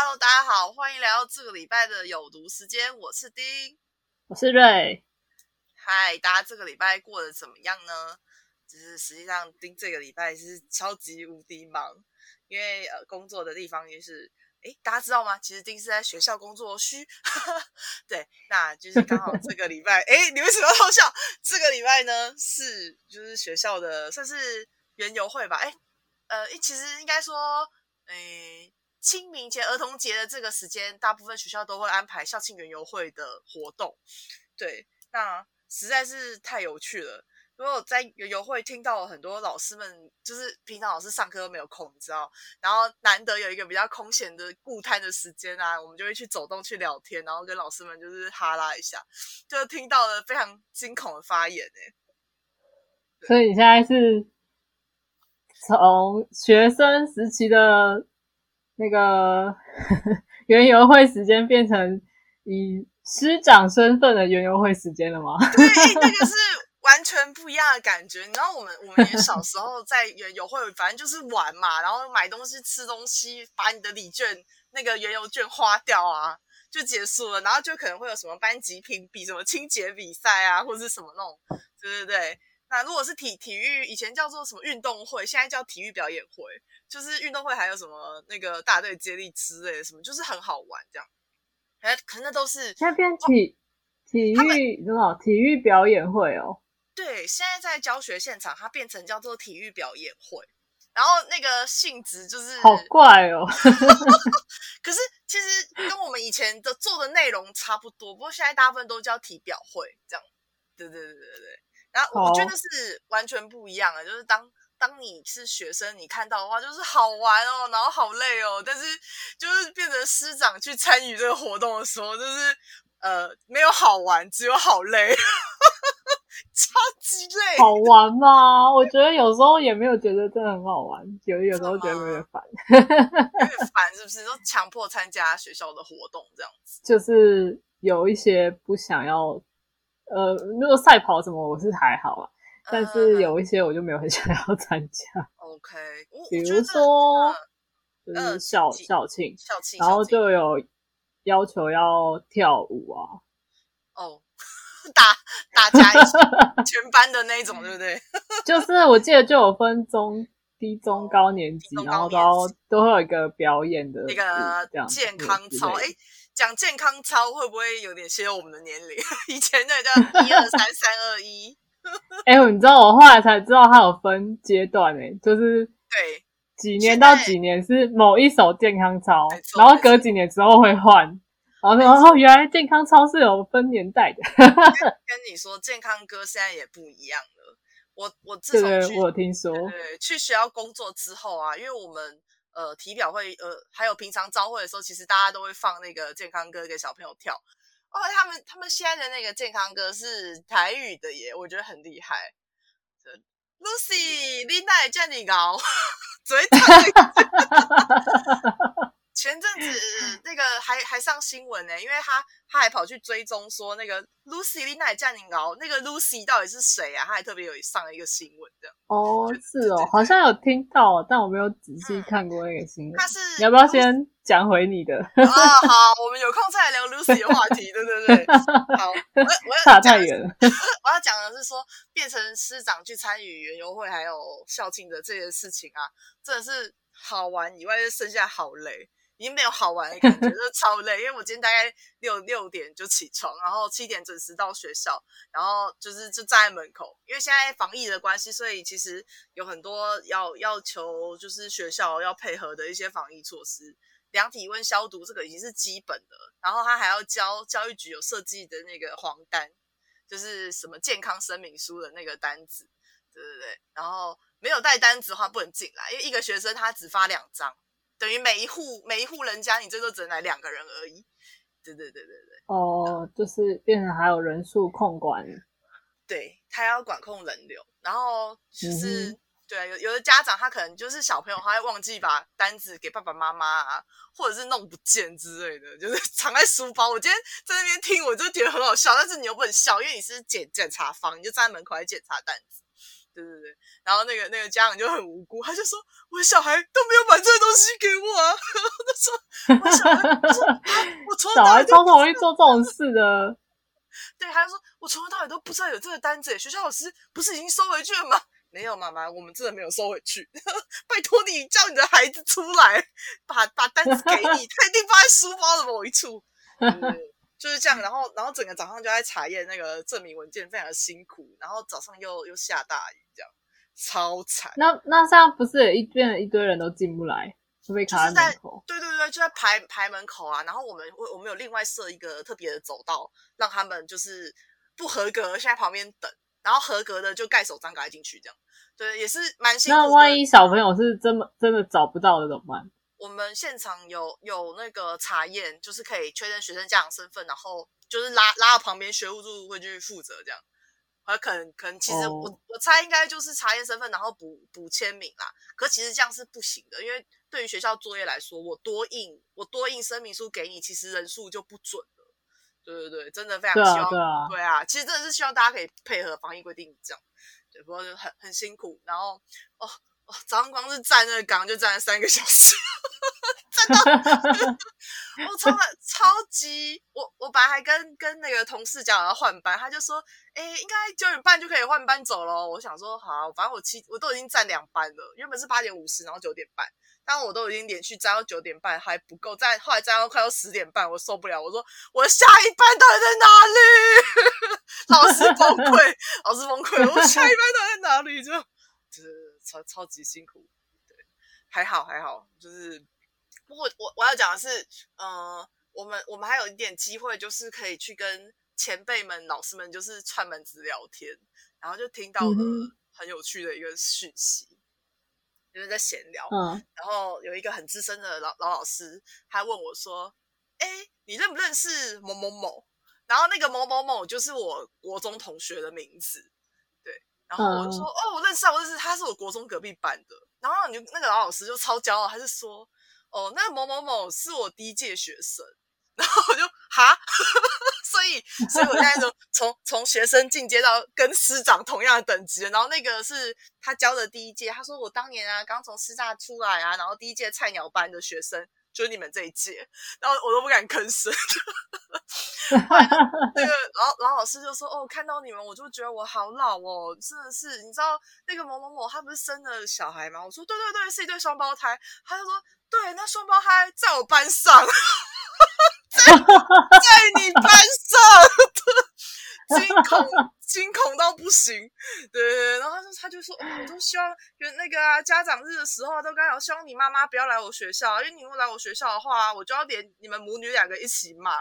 Hello，大家好，欢迎来到这个礼拜的有毒时间，我是丁，我是瑞。嗨，大家这个礼拜过得怎么样呢？就是实际上丁这个礼拜是超级无敌忙，因为呃工作的地方也是，哎，大家知道吗？其实丁是在学校工作虚，对，那就是刚好这个礼拜，哎，你为什么要偷笑？这个礼拜呢是就是学校的算是园游会吧，哎，呃，其实应该说，哎。清明节、儿童节的这个时间，大部分学校都会安排校庆园游会的活动。对，那实在是太有趣了。如果在园游会听到很多老师们，就是平常老师上课都没有空，你知道，然后难得有一个比较空闲的固摊的时间啊，我们就会去走动、去聊天，然后跟老师们就是哈拉一下，就听到了非常惊恐的发言哎。所以你现在是从学生时期的。那个 园游会时间变成以师长身份的园游会时间了吗？对，那个是完全不一样的感觉。你知道，我们我们也小时候在园游会，反正就是玩嘛，然后买东西、吃东西，把你的礼券那个园游券花掉啊，就结束了。然后就可能会有什么班级评比、什么清洁比赛啊，或者是什么那种，对对对。那如果是体体育，以前叫做什么运动会，现在叫体育表演会。就是运动会还有什么那个大队接力之类的什么，就是很好玩这样。哎，可能那都是现在变体体育什么体育表演会哦。对，现在在教学现场，它变成叫做体育表演会。然后那个性质就是好怪哦。可是其实跟我们以前的做的内容差不多，不过现在大部分都叫体表会这样。对对对对对。然后我觉得是完全不一样的，就是当。当你是学生，你看到的话就是好玩哦，然后好累哦。但是就是变成师长去参与这个活动的时候，就是呃没有好玩，只有好累，超级累。好玩吗？我觉得有时候也没有觉得真的很好玩，有有时候觉得有点烦，有点 烦是不是？都强迫参加学校的活动这样子，就是有一些不想要。呃，如果赛跑什么，我是还好啊。但是有一些我就没有很 想要参加。OK，比如说，就是校校庆，校庆，然后就有要求要跳舞啊。哦，大大家一起全班的那种，对不对？就是我记得就有分中低中高年级，然后都都会有一个表演的那个健康操。哎，讲健康操会不会有点泄露我们的年龄？以前那叫一二三 三二一。哎，你知道我后来才知道它有分阶段哎，就是对几年到几年是某一首健康操，然后隔几年之后会换，然后然后原来健康操是有分年代的。跟你说，健康歌现在也不一样了。我我自从我听说，对去学校工作之后啊，因为我们呃体表会呃还有平常招会的时候，其实大家都会放那个健康歌给小朋友跳。哦，他们他们现在的那个健康歌是台语的耶，我觉得很厉害。Lucy，你奈叫你搞，嘴疼。前阵子那个还还上新闻呢，因为他他还跑去追踪说那个 Lucy 丽奈降临熬，那个 Lucy 到底是谁啊？他还特别有上一个新闻的。哦，是哦，好像有听到，但我没有仔细看过那个新闻。他是你要不要先讲回你的？啊，好，我们有空再来聊 Lucy 的话题，对对对。好，我我要差太远了。我要讲的是说，变成师长去参与园游会还有校庆的这些事情啊，真的是好玩以外，就剩下好累。已经没有好玩的感觉，就超累。因为我今天大概六六点就起床，然后七点准时到学校，然后就是就站在门口。因为现在防疫的关系，所以其实有很多要要求，就是学校要配合的一些防疫措施，量体温、消毒，这个已经是基本的。然后他还要交教育局有设计的那个黄单，就是什么健康声明书的那个单子，对对对。然后没有带单子的话不能进来，因为一个学生他只发两张。等于每一户每一户人家，你最多只能来两个人而已。对对对对对。哦，就是变成还有人数控管。对他要管控人流，然后就是对有有的家长他可能就是小朋友，他会忘记把单子给爸爸妈妈啊，或者是弄不见之类的，就是藏在书包。我今天在那边听，我就觉得很好笑，但是你又不能笑，因为你是检检查方，你就站在门口来检查单子。对对对对，然后那个那个家长就很无辜，他就说我小孩都没有把这个东西给我啊，他说我小孩，我说啊我从小孩到尾都超容易做这种事的。对，他就说我从头到尾都不知道有这个单子耶，学校老师不是已经收回去了吗？没有，妈妈，我们真的没有收回去。拜托你叫你的孩子出来，把把单子给你，他一定放在书包的某一处。对对对就是这样，然后然后整个早上就在查验那个证明文件，非常的辛苦，然后早上又又下大雨，这样超惨。那那这样不是有一边一堆人都进不来，就被卡在门口？对对对，就在排排门口啊，然后我们我我们有另外设一个特别的走道，让他们就是不合格现在旁边等，然后合格的就盖手章赶快进去，这样对，也是蛮辛苦。那万一小朋友是真的真的找不到的怎么办？我们现场有有那个查验，就是可以确认学生家长身份，然后就是拉拉到旁边，学务处会去负责这样。而可能可能其实我、哦我猜应该就是查验身份，然后补补签名啦。可其实这样是不行的，因为对于学校作业来说，我多印我多印声明书给你，其实人数就不准了。对对对，真的非常希望啊对啊，对啊，其实真的是希望大家可以配合防疫规定这样。对，不过就很很辛苦，然后哦哦，早上光是站那个岗就站了三个小时，站到我超 超级，我我本来还跟跟那个同事讲要换班，他就说，哎，应该九点半就可以换班走了。我想说好啊，反正我七我都已经站两班了，原本是八点五十，然后九点半，但我都已经连续站到九点半还不够，站后来站到快要十点半，我受不了，我说我下一班到底在哪里？老师崩溃，老师崩溃，我下一班到底在哪里？就就是超超级辛苦，对，还好还好，就是不过我我要讲的是，呃，我们我们还有一点机会，就是可以去跟前辈们、老师们就是串门子聊天，然后就听到了嗯很有趣的一个讯息，就是在闲聊，嗯，然后有一个很资深的老老老师，他问我说：“哎，你认不认识某某某？”然后那个某某某就是我国中同学的名字，对。然后我就说：“嗯哦，我认识啊，我认识，他是我国中隔壁班的。”然后你就那个老老师就超骄傲，他就说：“哦，那个某某某是我第一届学生。”然后我就哈，所以所以我现在就从从学生进阶到跟师长同样的等级，然后那个是他教的第一届，他说我当年啊刚从师大出来啊，然后第一届菜鸟班的学生就是你们这一届，然后我都不敢吭声。那个老老老师就说：“哦，看到你们我就觉得我好老哦，真的是，你知道那个某某某他不是生了小孩吗？”我说：“对对对，是一对双胞胎。”他就说：“对，那双胞胎在我班上，在在你班上，惊恐惊恐到不行。”对对对，然后他就他就说：“哦，我都希望有那个啊，家长日的时候都刚好希望你妈妈不要来我学校，因为你如果来我学校的话，我就要连你们母女两个一起骂。”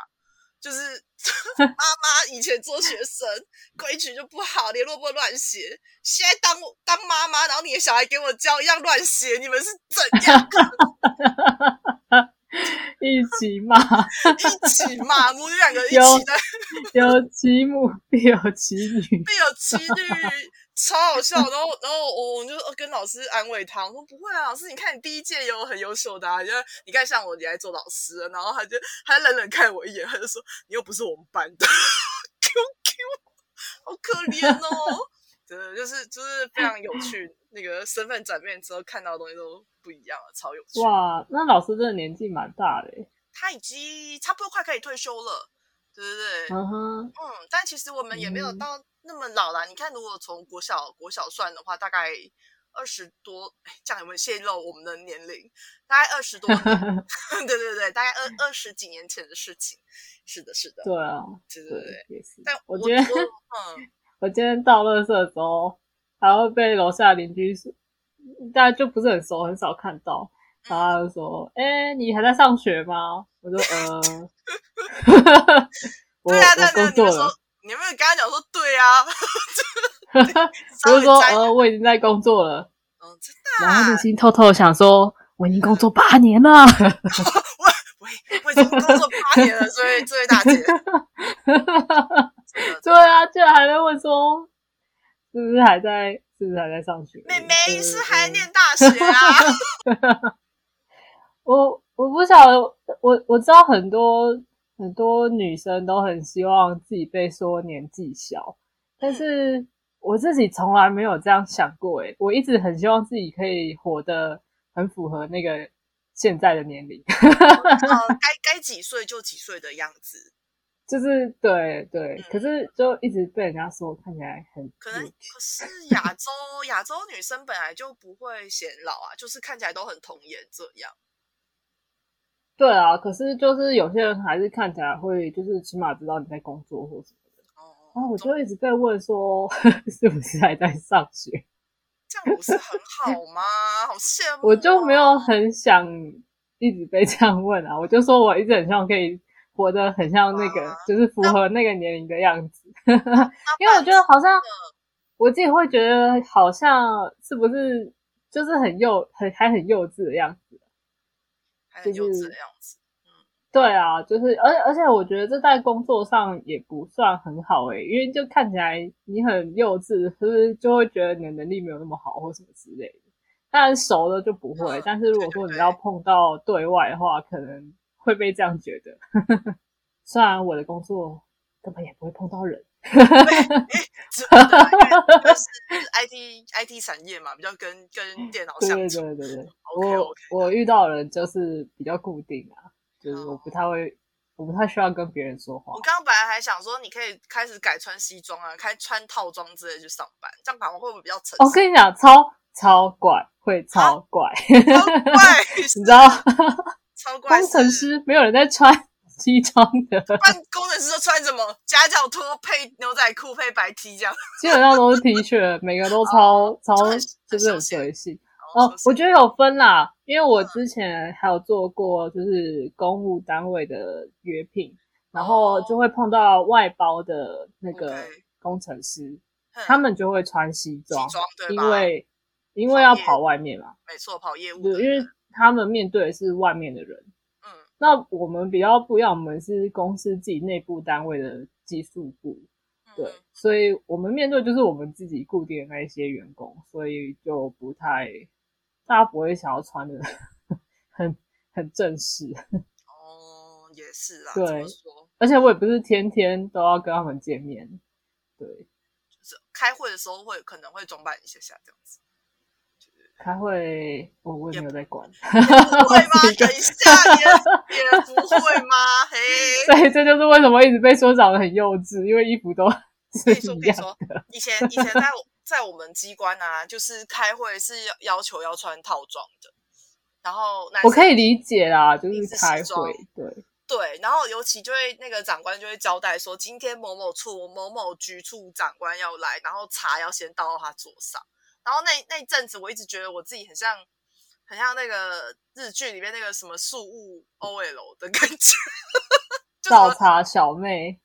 就是 妈妈以前做学生规矩就不好，联络簿乱写。现在当我当妈妈，然后你的小孩给我教一样乱写，你们是怎样 一起骂，一起骂？母女两个一起的有其母必有其女。必有几率，超好笑。然后然后我我就跟老师安慰他，我说不会啊，老师，你看你第一届有很优秀的、啊，就你看像我你来做老师了，然后他就他就冷冷看我一眼，他就说你又不是我们班的，QQ，好可怜哦。真的就是就是非常有趣，那个身份转变之后看到的东西都不一样了，超有趣。哇，那老师真的年纪蛮大的。他已经差不多快可以退休了，对对对，嗯哼，嗯，但其实我们也没有嗯到那么老啦。你看，如果从国小国小算的话，大概二十多，哎，这样有没有泄露我们的年龄？大概二十多年，对对对，大概二二十几年前的事情。是的，是的，对啊，对对对。但我我觉得我嗯，我今天到垃圾的时候，还会被楼下邻居说，大家就不是很熟，很少看到。他就说：“哎、你还在上学吗？”我说：“呃，我对啊，对啊，工作了。你们说，你有没有跟他讲说对啊？”我就说：“稍微沾呃，我已经在工作了。嗯，真”的然后啊内，心偷偷地想说：“我已经工作八年了。我我我已经工作八年了，这位这位大姐，”对啊，居然还在问说：“是不是还在？是不是还在上学？”妹妹呃是还呃念大学啊？我我不晓得，我我知道很多很多女生都很希望自己被说年纪小，但是我自己从来没有这样想过，诶，我一直很希望自己可以活得很符合那个现在的年龄，呃，该该几岁就几岁的样子。就是对对，嗯可是就一直被人家说看起来很可能可是亚洲亚洲女生本来就不会显老啊，就是看起来都很童颜这样。对啊，可是就是有些人还是看起来会，就是起码知道你在工作或什么的。哦，然后我就一直在问说，是不是还在上学？这样不是很好吗？好羡慕、哦我就没有。很想一直被这样问啊，我就说我一直很希望可以活得很像那个，啊就是符合那个年龄的样子。那因为我觉得好像嗯我自己会觉得好像是不是就是很幼很还很幼稚的样子。就是这样子。对啊，就是而而且我觉得这在工作上也不算很好诶、因为就看起来你很幼稚，是不是就会觉得你的能力没有那么好或什么之类的？当然熟了就不会，嗯但是如果说你要碰到对外的话，可能会被这样觉得。虽然我的工作根本也不会碰到人，是 IT IT 产业嘛，比较跟跟电脑对对相处。对对对，OK，我我遇到的人就是比较固定啊，就是我哦不太会，我不太需要跟别人说话我。刚刚本来还想说，你可以开始改穿西装啊，开穿套装之类去上班，这样反而会不会比较成哦我实？跟你讲，超超怪，会超怪，超 怪，你知道，超 怪工程师没有人在穿西装的，办工程师都穿什么？夹脚拖配牛仔裤配白 T 这样。基本上都是 T 恤，每个都超 超就是很随性。哦，我觉得有分啦，因为我嗯之前还有做过就是公务单位的约聘，然后就会碰到外包的那个工程师，他们就会穿西装？因为因为要跑外面嘛，没错，跑业务因为他们面对的是外面的人。嗯那我们比较不一样，我们是公司自己内部单位的技术部，对。嗯，所以我们面对就是我们自己固定的那一些员工，所以就不太，大家不会想要穿的 很很正式，哦，也是啦，对？而且我也不是天天都要跟他们见面，对，就是开会的时候会可能会装扮一下下这样子，开会我我也没有在管，不会吗 等一下，别人别人不会吗？嘿，所以这就是为什么一直被说长得很幼稚，因为衣服都 可以说是一样可以说的，以前以前在我在我们机关啊，就是开会是要要求要穿套装的，然后我可以理解啦，就是开会，对。对，然后尤其就会那个长官就会交代说，今天某某处某某局处长官要来，然后茶要先倒到他桌上。然后那那一阵子，我一直觉得我自己很像很像那个日剧里面那个什么树屋 OL 的感觉，倒茶小妹、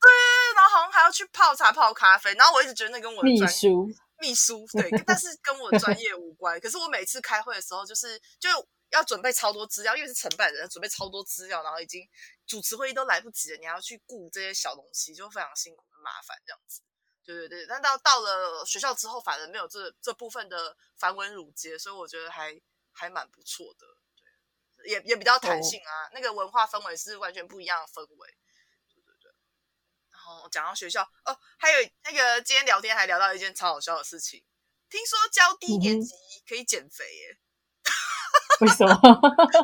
然后好像还要去泡茶泡咖啡，然后我一直觉得那跟我的秘书，秘书对，但是跟我的专业无关。可是我每次开会的时候，就是就要准备超多资料，因为是承办人，准备超多资料，然后已经主持会议都来不及了，你还要去顾这些小东西，就非常辛苦、很麻烦这样子。对对对，但到到了学校之后，反而没有这这部分的繁文缛节，所以我觉得还还蛮不错的。对，也也比较弹性啊，那个文化氛围是完全不一样的氛围。对对对。然后讲到学校哦，还有那个今天聊天还聊到一件超好笑的事情，听说教低年级可以减肥耶？为什么？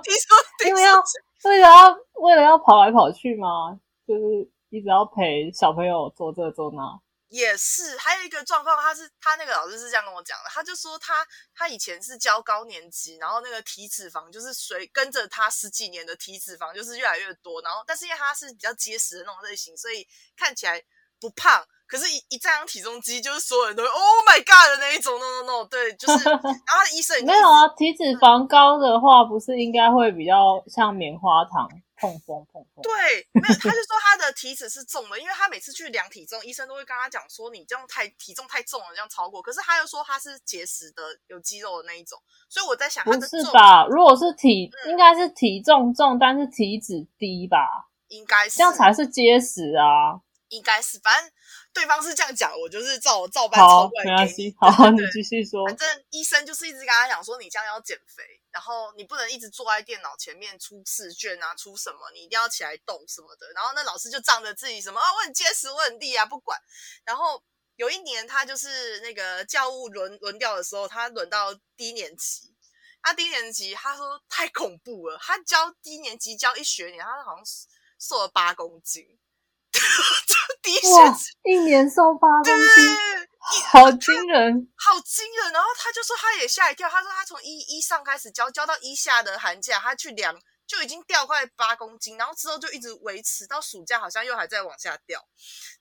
听说 听因为要说为了要为了要跑来跑去吗？就是一直要陪小朋友做这做那。也是，还有一个状况，他是他那个老师是这样跟我讲的，他就说他他以前是教高年级，然后那个体脂肪就是随跟着他十几年的体脂肪就是越来越多，然后但是因为他是比较结实的那种类型，所以看起来不胖，可是一一站上体重机，就是所有人都会 Oh my God 的那一种，no no no，对，就是，然后医生也没有啊，体脂肪高的话，不是应该会比较像棉花糖碰风碰风？对，没有，他就说他的体脂是重的，因为他每次去量体重，医生都会跟他讲说你这样太体重太重了，这样超过。可是他又说他是节食的，有肌肉的那一种，所以我在想他不的重是吧？如果是体，嗯应该是体重重，但是体脂低吧？应该是这样才是结实啊。应该是，反正对方是这样讲，我就是照照搬抄好，过来给你。没关系。好，你对对对继续说。反正医生就是一直跟他讲说，你这样要减肥，然后你不能一直坐在电脑前面出试卷啊，出什么，你一定要起来动什么的。然后那老师就仗着自己什么啊，我很结实，我很厉啊，不管。然后有一年他就是那个教务轮轮调的时候，他轮到低年级。他低年级，他说太恐怖了。他教低年级教一学年，他好像瘦了八公斤。低学一年瘦八公斤，好惊人，好惊人。然后他就说他也吓一跳，他说他从一一上开始教，教到一下的寒假，他去量就已经掉快八公斤，然后之后就一直维持到暑假，好像又还在往下掉。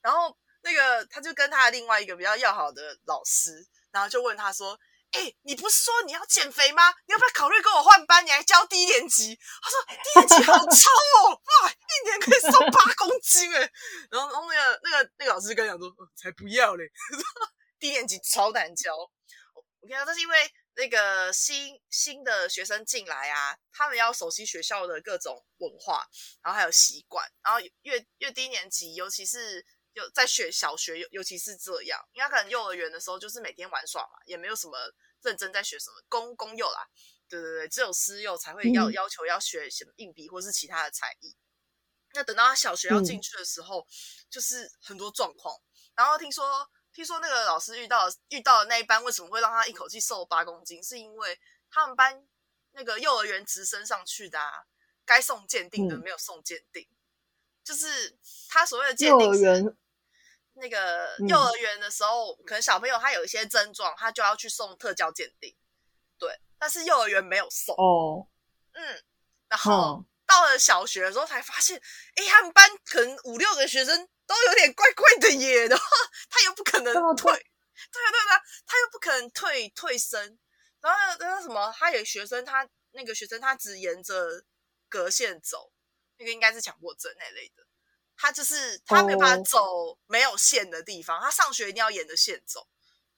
然后那个他就跟他的另外一个比较要好的老师，然后就问他说。哎，你不是说你要减肥吗？你要不要考虑跟我换班？你还教低年级？他说低年级好超哦，哇，一年可以瘦八公斤哎。然后，然后那个那个那个老师跟他讲说，才不要嘞，低年级超难教。我跟你讲，这是因为那个新新的学生进来啊，他们要熟悉学校的各种文化，然后还有习惯，然后越越低年级，尤其是。有在学小学，尤尤其是这样，因为可能幼儿园的时候就是每天玩耍嘛，也没有什么认真在学什么公公幼啦，对对对，只有私幼才会要要求要学什么硬笔或是其他的才艺。那等到他小学要进去的时候，就是很多状况。然后听说听说那个老师遇到遇到的那一班为什么会让他一口气瘦八公斤，是因为他们班那个幼儿园直升上去的，该送鉴定的没有送鉴定。就是他所谓的鉴定是那个幼儿园的时候，可能小朋友他有一些症状，他就要去送特教鉴定。对，但是幼儿园没有送哦。嗯，然后到了小学的时候才发现，哎，他们班可能五六个学生都有点怪怪的耶。然后他又不可能退，对对对，他又不可能退退身。然后那个什么，他有学生，他那个学生他只沿着隔线走。那个应该是强迫症那类的，他就是他没办法走没有线的地方，他上学一定要沿着线走。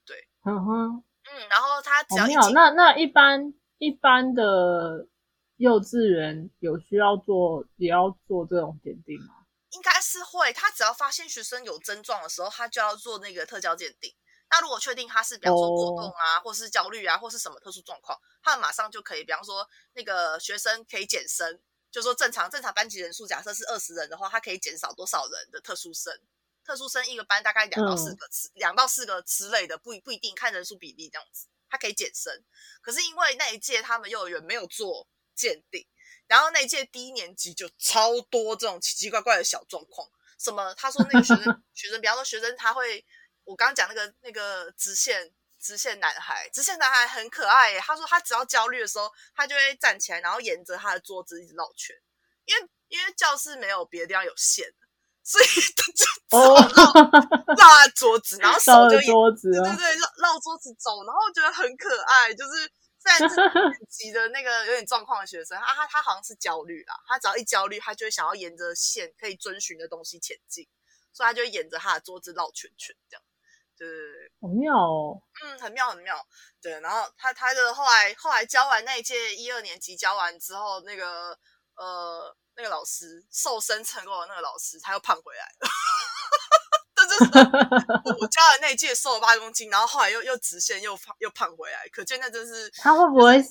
对，嗯哼，嗯，然后他只要好，那那一般一般的幼稚园有需要做也要做这种鉴定吗？应该是会，他只要发现学生有症状的时候，他就要做那个特教鉴定。那如果确定他是比方说过动啊，或是焦虑啊，或是什么特殊状况，他们马上就可以，比方说那个学生可以减生。就说正常正常班级人数，假设是二十人的话，他可以减少多少人的特殊生？特殊生一个班大概两到四个之两到四个之类的，不不一定看人数比例这样子，他可以减生。可是因为那一届他们幼儿园没有做鉴定，然后那一届低年级就超多这种奇奇怪怪的小状况。什么？他说那个学生 学生，比方说学生他会，我刚刚讲那个那个直线。直线男孩，直线男孩很可爱耶。他说他只要焦虑的时候，他就会站起来，然后沿着他的桌子一直绕圈。因为因为教室没有别的地方有线，所以他就 绕绕桌子，然后手就桌子，对对对，绕绕桌子走，然后我觉得很可爱。就是在这年级的那个有点状况的学生，啊他他好像是焦虑啦，他只要一焦虑，他就会想要沿着线可以遵循的东西前进，所以他就沿着他的桌子绕圈圈这样。对对对，好妙哦，嗯，很妙很妙。对，然后他他的后来后来教完那一届一二年级教完之后，那个呃那个老师瘦身成功的那个老师，他又胖回来了。我教的那一届瘦了八公斤，然后后来又又直线又胖又胖回来，可见那真是他会不会是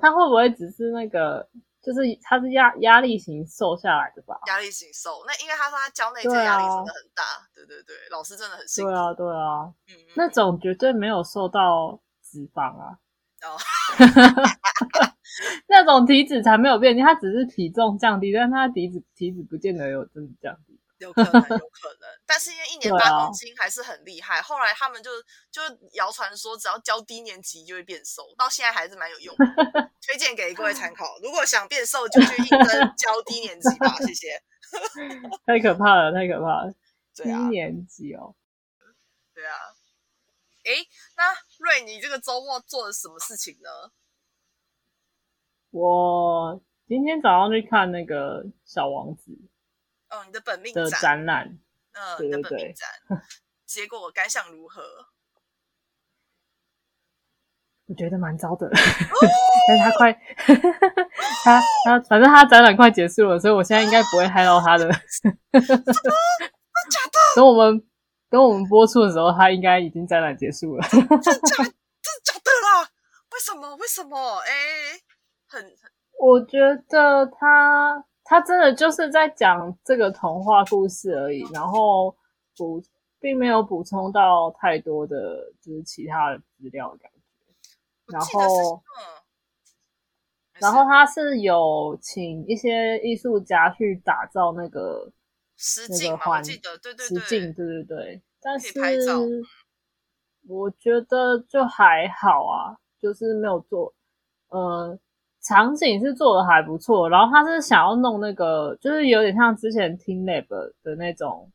他会不会只是那个？就是他是压压力型瘦下来的吧？压力型瘦，那因为他说他教那届压力真的很大，对对对，老师真的很辛苦。对啊，对啊，嗯，那种绝对没有瘦到脂肪啊，哦，那种体脂才没有变，他只是体重降低，但他体脂体脂不见得有真的降低。有可能，有 可能，但是因为一年八公斤还是很厉害。后来他们就就谣传说，只要教低年级就会变瘦，到现在还是蛮有用的，推荐给各位参考。如果想变瘦，就去应征 教低年级吧。谢谢。太可怕了，太可怕了。低年级哦。对啊。哎，那瑞，你这个周末做了什么事情呢？我今天早上去看那个《小王子》。哦，你的本命展览，嗯，你的本命展，结果感想如何？我觉得蛮糟的，但是他快，他他反正他展览快结束了，所以我现在应该不会害到他的。真的假的？等我们等我们播出的时候，他应该已经展览结束了。真假？真假的啦？为什么？为什么？哎，很，我觉得他。他真的就是在讲这个童话故事而已，然后补并没有补充到太多的就是其他的资料的感觉。然后，然后他是有请一些艺术家去打造那个那实景嘛，记得，对对实对，境，对对对。但是我觉得就还好啊，就是没有做，呃，场景是做的还不错。然后他是想要弄那个，就是有点像之前听 lab 的那种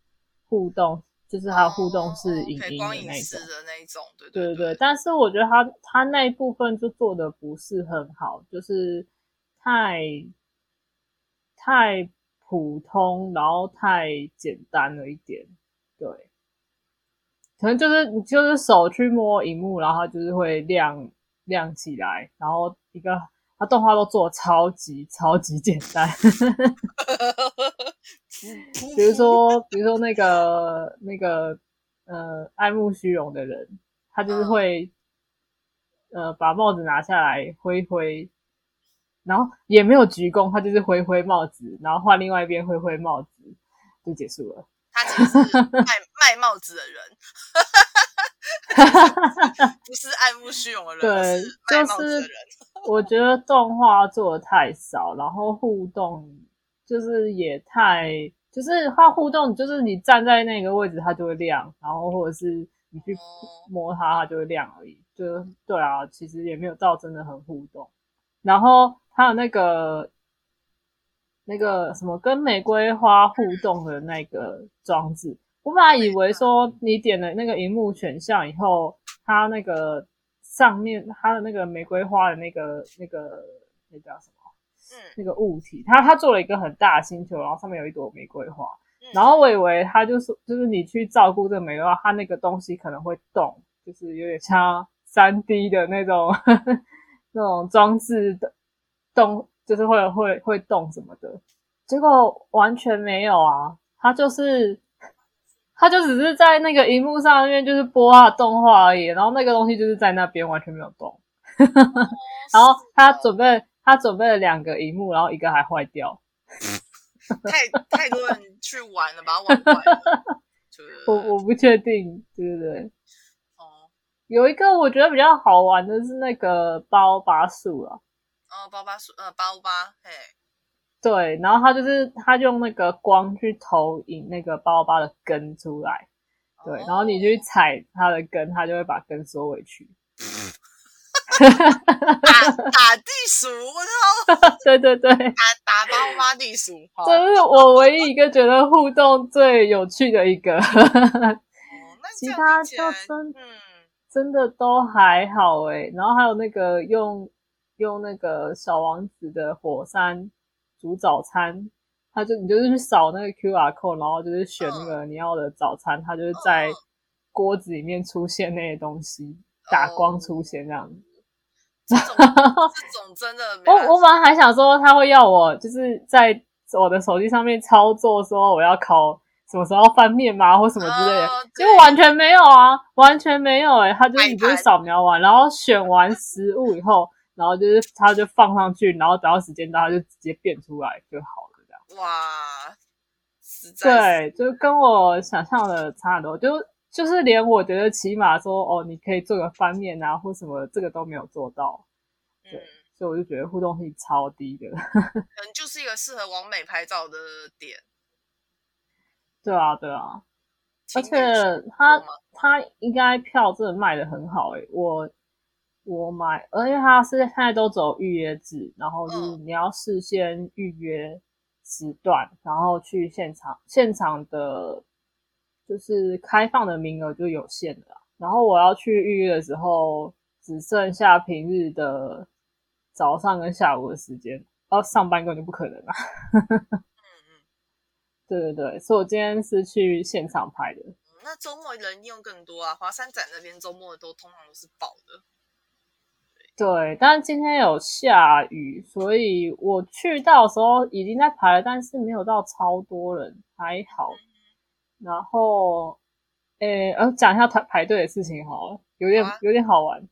互动，就是还有互动式影音那种。的那一种，对对对对对，但是我觉得他他那一部分就做的不是很好，就是太太普通，然后太简单了一点。对，可能就是你就是手去摸荧幕，然后它就是会亮亮起来，然后一个它动画都做得超级超级简单。比如说，比如说那个那个呃，爱慕虚荣的人，他就是会、呃把帽子拿下来挥挥，然后也没有鞠躬，他就是挥挥帽子，然后换另外一边挥挥帽子，就结束了。他其实是卖 卖帽子的人，不是爱慕虚荣的人，是卖帽子的人。我觉得动画做的太少，然后互动就是也太，就是它互动，就是你站在那个位置它就会亮，然后或者是你去哦摸它它就会亮而已。就对啊，其实也没有到真的很互动。然后还有那个那个什么跟玫瑰花互动的那个装置，我本来以为说你点了那个荧幕选项以后，它那个上面它的那个玫瑰花的那个那个那叫什么？嗯，那个物体，它它做了一个很大的星球，然后上面有一朵玫瑰花，嗯。然后我以为它就是就是你去照顾这个玫瑰花，它那个东西可能会动，就是有点像三 D 的那种 那种装置的动，就是会会会动什么的。结果完全没有啊，它就是它就只是在那个荧幕上面就是播他的动画而已，然后那个东西就是在那边完全没有动。然后他准备他准备了两个荧幕，然后一个还坏掉。太太多人去玩了，把它玩坏了。就是 我我不确定，对不对？哦，有一个我觉得比较好玩的是那个包巴树啊，哦，包巴树呃八五八，嘿，对，然后他就是他用那个光去投影那个包包的根出来，对，哦然后你去踩它的根，它就会把根缩回去。打打地鼠，我操，对对对，打打八五八地鼠，好，这是我唯一一个觉得互动最有趣的一个，其他听起来就真嗯，真的都还好诶。然后还有那个用用那个小王子的火山煮早餐，他就你就是去扫那个 QR code，然后就是选那个你要的早餐，它就是在嗯。锅子里面出现那些东西，打光出现这样子。这种这种真的没，我我本来还想说他会要我就是在我的手机上面操作，说我要烤什么时候翻面吗，或什么之类的，哦结果完全没有啊，完全没有诶、他就是你就是扫描完，然后选完食物以后，然后就是他就放上去，然后等到时间到，他就直接变出来就好了，这样。哇，实在是对，就跟我想象的差很多，就就是连我觉得起码说哦，你可以做个翻面啊或什么，这个都没有做到，对嗯，所以我就觉得互动性超低的。可能就是一个适合完美拍照的点，对啊，对啊，而且他他应该票真的卖的很好诶、我我买，而且他是现在都走预约制，然后就是嗯你要事先预约时段，然后去现场，现场的就是开放的名额就有限的。然后我要去预约的时候，只剩下平日的早上跟下午的时间，要上班根本就不可能啊。嗯嗯。对对对，所以我今天是去现场拍的。嗯那周末人用更多啊，华山展那边周末都通常都是爆的。对，但是今天有下雨，所以我去到的时候已经在排了，但是没有到超多人，还好。然后，诶，呃，讲一下排排队的事情好了，有点啊有点好玩。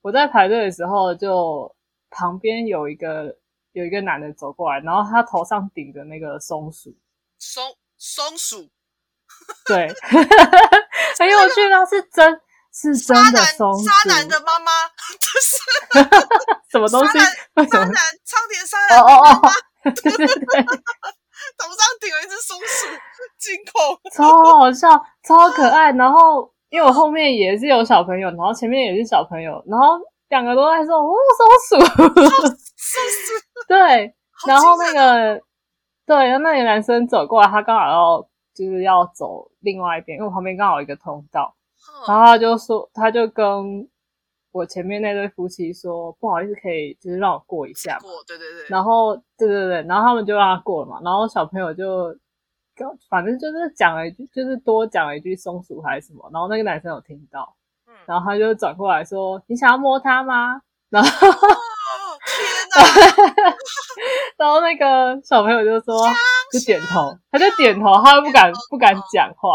我在排队的时候，就旁边有一个有一个男的走过来，然后他头上顶着那个松鼠，松松鼠，对 很有趣他，是真是真渣男的松鼠，渣男的妈妈，就是 什么东西？渣 为什么渣男？苍田沙男哦哦哦，对对对，头上顶了一只松鼠，惊恐。超好笑，超可爱。然后因为我后面也是有小朋友，然后前面也是小朋友，然后两个都在说哦松鼠，松鼠，对，然后那个对，那个男生走过来，他刚好要就是要走另外一边，因为我旁边刚好有一个通道，然嗯后他就说，他就跟我前面那对夫妻说，不好意思，可以就是让我过一下嘛？过，对对对，然后对对对，然后他们就让他过了嘛，然后小朋友就跟反正就是讲了一句，就是多讲了一句松鼠还是什么，然后那个男生有听到，嗯，然后他就转过来说：“你想要摸它吗？”然后哦天哪，然后那个小朋友就说就点头，他就点头，他又不敢不敢讲话，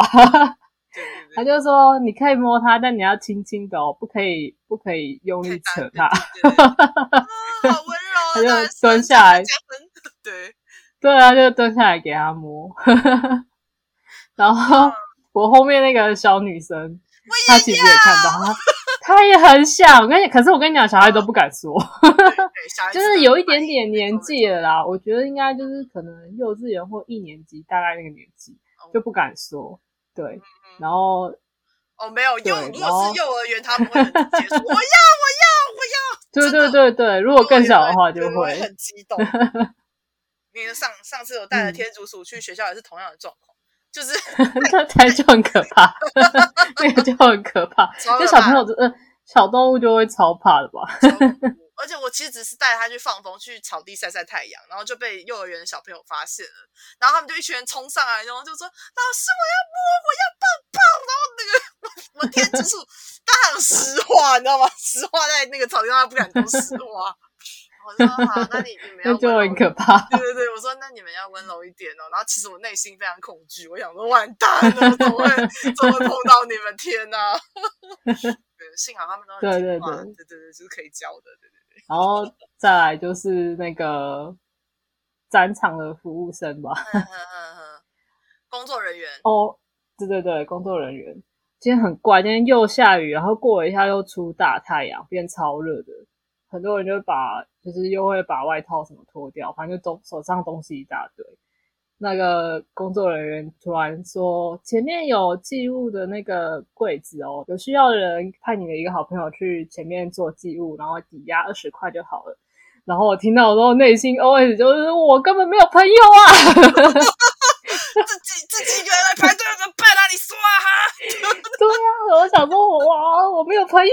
他，就说你可以摸它，但你要轻轻的哦，不可以不可以用力扯它。对，对对对 啊好温柔啊，他就蹲下来，对，对啊，就蹲下来给他摸。然后我后面那个小女生，她其实也看到，她她也很想。我跟你，可是我跟你讲，小孩都不敢说，就是有一点点年纪了啦。我觉得应该就是可能幼稚园或一年级，大概那个年纪就不敢说。对，然后哦，没有幼，如果是幼儿园，他们会 我要，我要，我要，对对对对，如果更小的话就对会会。很激动。因为上上次我带了天竺鼠去学校也是同样的状况，就是 那才就很可怕，那个就很可怕。就小朋友的呃小动物就会超怕的吧？而且我其实只是带他去放风，去草地晒晒太阳，然后就被幼儿园的小朋友发现了，然后他们就一群人冲上来，然后就说：“老师，我要摸，我要抱抱。”然后那个我我天竺鼠大喊实话，你知道吗？实话在那个草地上，他不敢说实话。我说好，那你你们要那就很可怕。对对对，我说那你们要温柔一点哦。然后其实我内心非常恐惧，我想说完蛋了，怎么会怎么会碰到你们？天哪！对，幸好他们都很对对听话对对对对，就是可以教的，对对对。然后再来就是那个展场的服务生吧。工作人员，哦，对对对，工作人员今天很怪，今天又下雨，然后过了一下又出大太阳，变超热的。很多人就把就是又会把外套什么脱掉，反正就东手上东西一大堆。那个工作人员突然说：“前面有寄物的那个柜子哦，有需要的人派你的一个好朋友去前面做记录，然后抵押二十块就好了。”然后我听到之后，内心 OS 就是我根本没有朋友啊！自己自己一个人来排队怎么办啊？你说啊哈？对啊、我想说，哇，我没有朋友。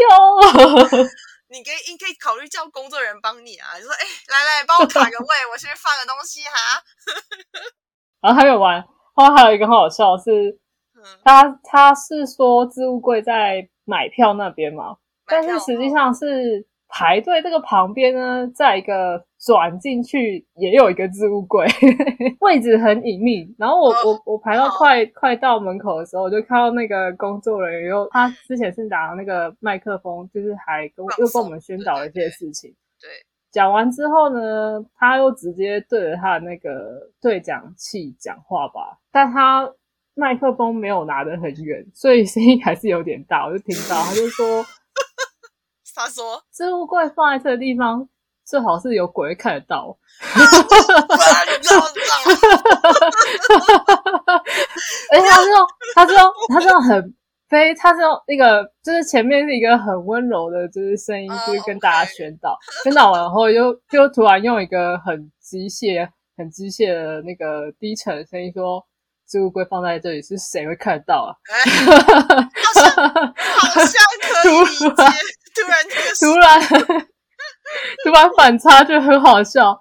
你可以你可以考虑叫工作人员帮你啊，就说哎、来来帮我卡个位，我先放个东西哈。然后还有玩，后来还有一个很好笑是，嗯，他他是说置物柜在买票那边嘛，但是实际上是排队这个旁边呢，在一个转进去也有一个置物柜，位置很隐秘。然后我、哦。我我排到快快到门口的时候，我就看到那个工作人员又他之前是拿那个麦克风，就是还跟又跟我们宣导了一些事情。对，讲完之后呢，他又直接对着他的那个对讲器讲话吧，但他麦克风没有拿得很远，所以声音还是有点大。我就听到他就说，他说置物柜放在这个地方，最好是有鬼会看得到。不然知道而且他是用，他是用，他是用很非，他是用那个，就是前面是一个很温柔的，就是声音，哦就是跟大家宣导，宣导完后又就突然用一个很机械、很机械的那个低沉的声音说：“置物柜放在这里，是谁会看得到啊哎，好像好像可以 突然这个？”突然，突然反差就很好笑。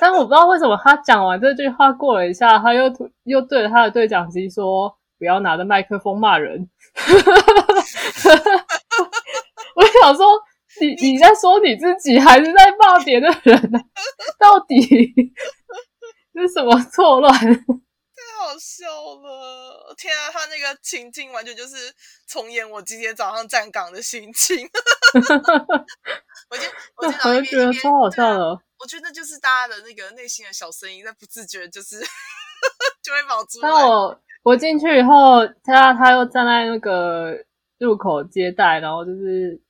但我不知道为什么他讲完这句话过了一下，他又突又对着他的对讲机说：“不要拿着麦克风骂人。”我想说，你你在说你自己，还是在骂别的人呢、到底是什么错乱？太好笑了！天啊，他那个情境完全就是重演我今天早上站岗的心情。我今天我今天早我就上一边一边觉得超好笑的。我觉得就是大家的那个内心的小声音，在不自觉就是就会跑出来。我进去以后，他他又站在那个入口接待，然后就是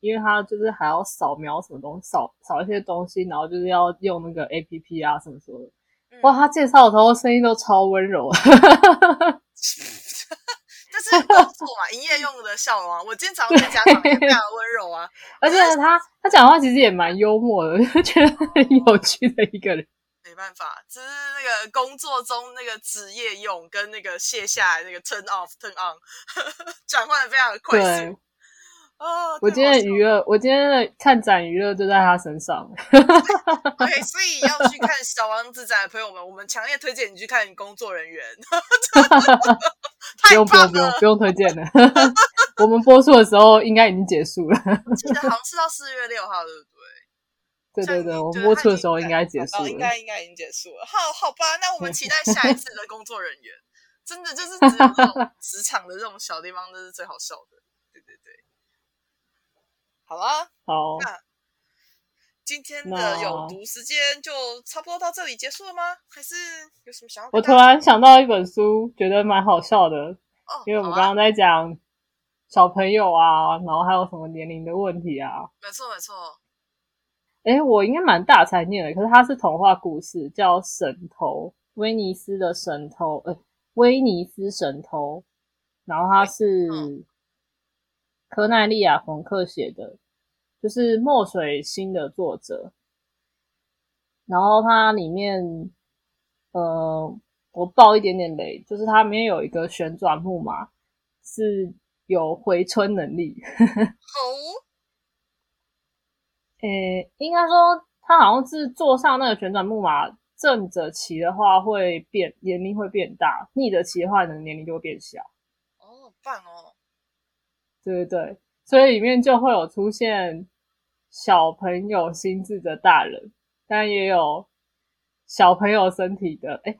因为他就是还要扫描什么东西，扫扫一些东西，然后就是要用那个 A P P 啊什么什么的。嗯哇，他介绍的时候声音都超温柔，这是工作嘛，营业用的笑容啊。我经常在家长也非常温柔啊。而且他他讲话其实也蛮幽默的，就觉得很有趣的一个人。没办法，只是那个工作中那个职业用跟那个卸下来那个 turn off turn on 转换的非常的快对速。，哦，我今天的娱乐乐，我今天的看展娱乐就在他身上。OK，所以要去看《小王子》展的朋友们，我们强烈推荐你去看《工作人员》不 太用不用不用！不用推荐了，我们播出的时候应该已经结束了。记得好像是到四月六号，对不对？对对对，我们对它已经播出的时候应该结束了。应该应该已经结束了。好，好吧，那我们期待下一次的工作人员。真的就是只有这种 职场的这种小地方，这是最好笑的。对对对，好啦，好，今天的有读时间就差不多到这里结束了吗？还是有什么想要我？突然想到一本书，觉得蛮好笑的，哦，因为我们刚刚在讲小朋友啊，然后还有什么年龄的问题啊。没错没错，诶，我应该蛮大才念的，可是它是童话故事，叫《神偷》，威尼斯的神偷，呃，威尼斯神偷。然后它是嗯科奈利亚·冯克写的，就是墨水星的作者。然后它里面，呃，我爆一点点雷，就是它里面有一个旋转木马，是有回春能力。好，诶，应该说他好像是坐上那个旋转木马，正着骑的话会变年龄会变大，逆着骑的话，你的年龄就会变小。哦，棒哦，对对对，所以里面就会有出现小朋友心智的大人，但也有小朋友身体的，诶，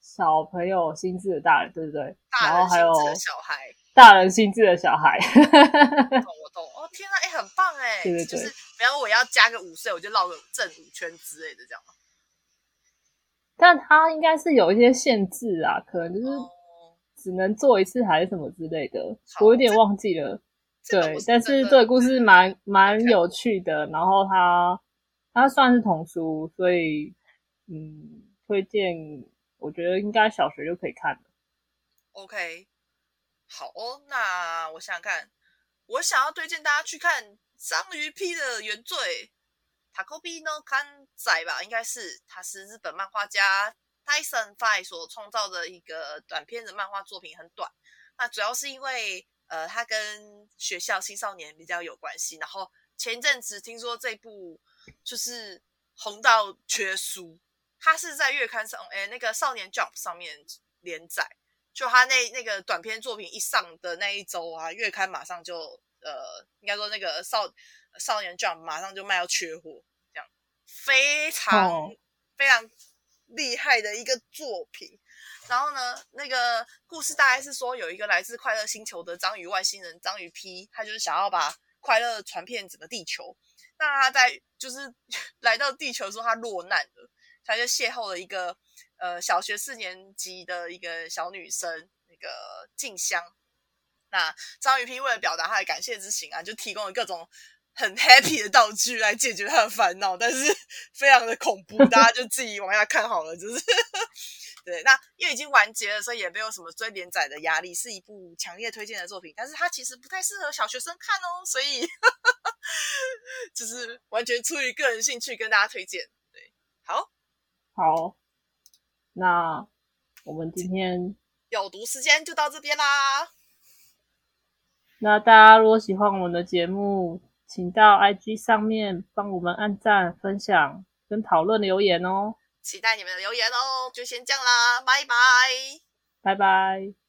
小朋友心智的大人，对不对？然后还有小孩，大人心智的小孩。我懂我懂。哦，天啊，哎，很棒哎，对对对就是比方说我要加个五岁，我就绕个正五圈之类的，这样吗？但它应该是有一些限制啊，可能就是哦，只能做一次还是什么之类的，好我有点忘记了。对但是这个故事蛮蛮有趣的，然后它它算是童书，所以嗯，推荐我觉得应该小学就可以看了。OK，好哦，那我想想看，我想要推荐大家去看章鱼 P 的原罪，Takobi no Kanzai 吧，应该是他是日本漫画家 Tyson Fai 所创造的一个短篇的漫画作品，很短。那主要是因为呃，他跟学校青少年比较有关系。然后前一阵子听说这部就是红到缺书，他是在月刊上，哎，那个少年 Jump 上面连载。就他那那个短篇作品一上的那一周啊，月刊马上就呃，应该说那个少少年 Jump 马上就卖到缺货，这样非常、哦非常厉害的一个作品。然后呢，那个故事大概是说，有一个来自快乐星球的章鱼外星人章鱼 P，他就是想要把快乐传遍整个地球。那他在就是 来到地球的时候，他落难了，他就邂逅了一个呃小学四年级的一个小女生，那个静香。那章鱼 P 为了表达他的感谢之情啊，就提供了各种很 happy 的道具来解决他的烦恼，但是 非常的恐怖，大家就自己往下看好了。就是 对，那因为已经完结了，所以也没有什么追连载的压力，是一部强烈推荐的作品。但是它其实不太适合小学生看哦，所以 就是完全出于个人兴趣跟大家推荐。对，好，好，那我们今天有毒时间就到这边啦。那大家如果喜欢我们的节目，请到 IG 上面帮我们按赞、分享跟讨论留言哦，期待你们的留言哦，就先这样啦，拜拜。拜拜。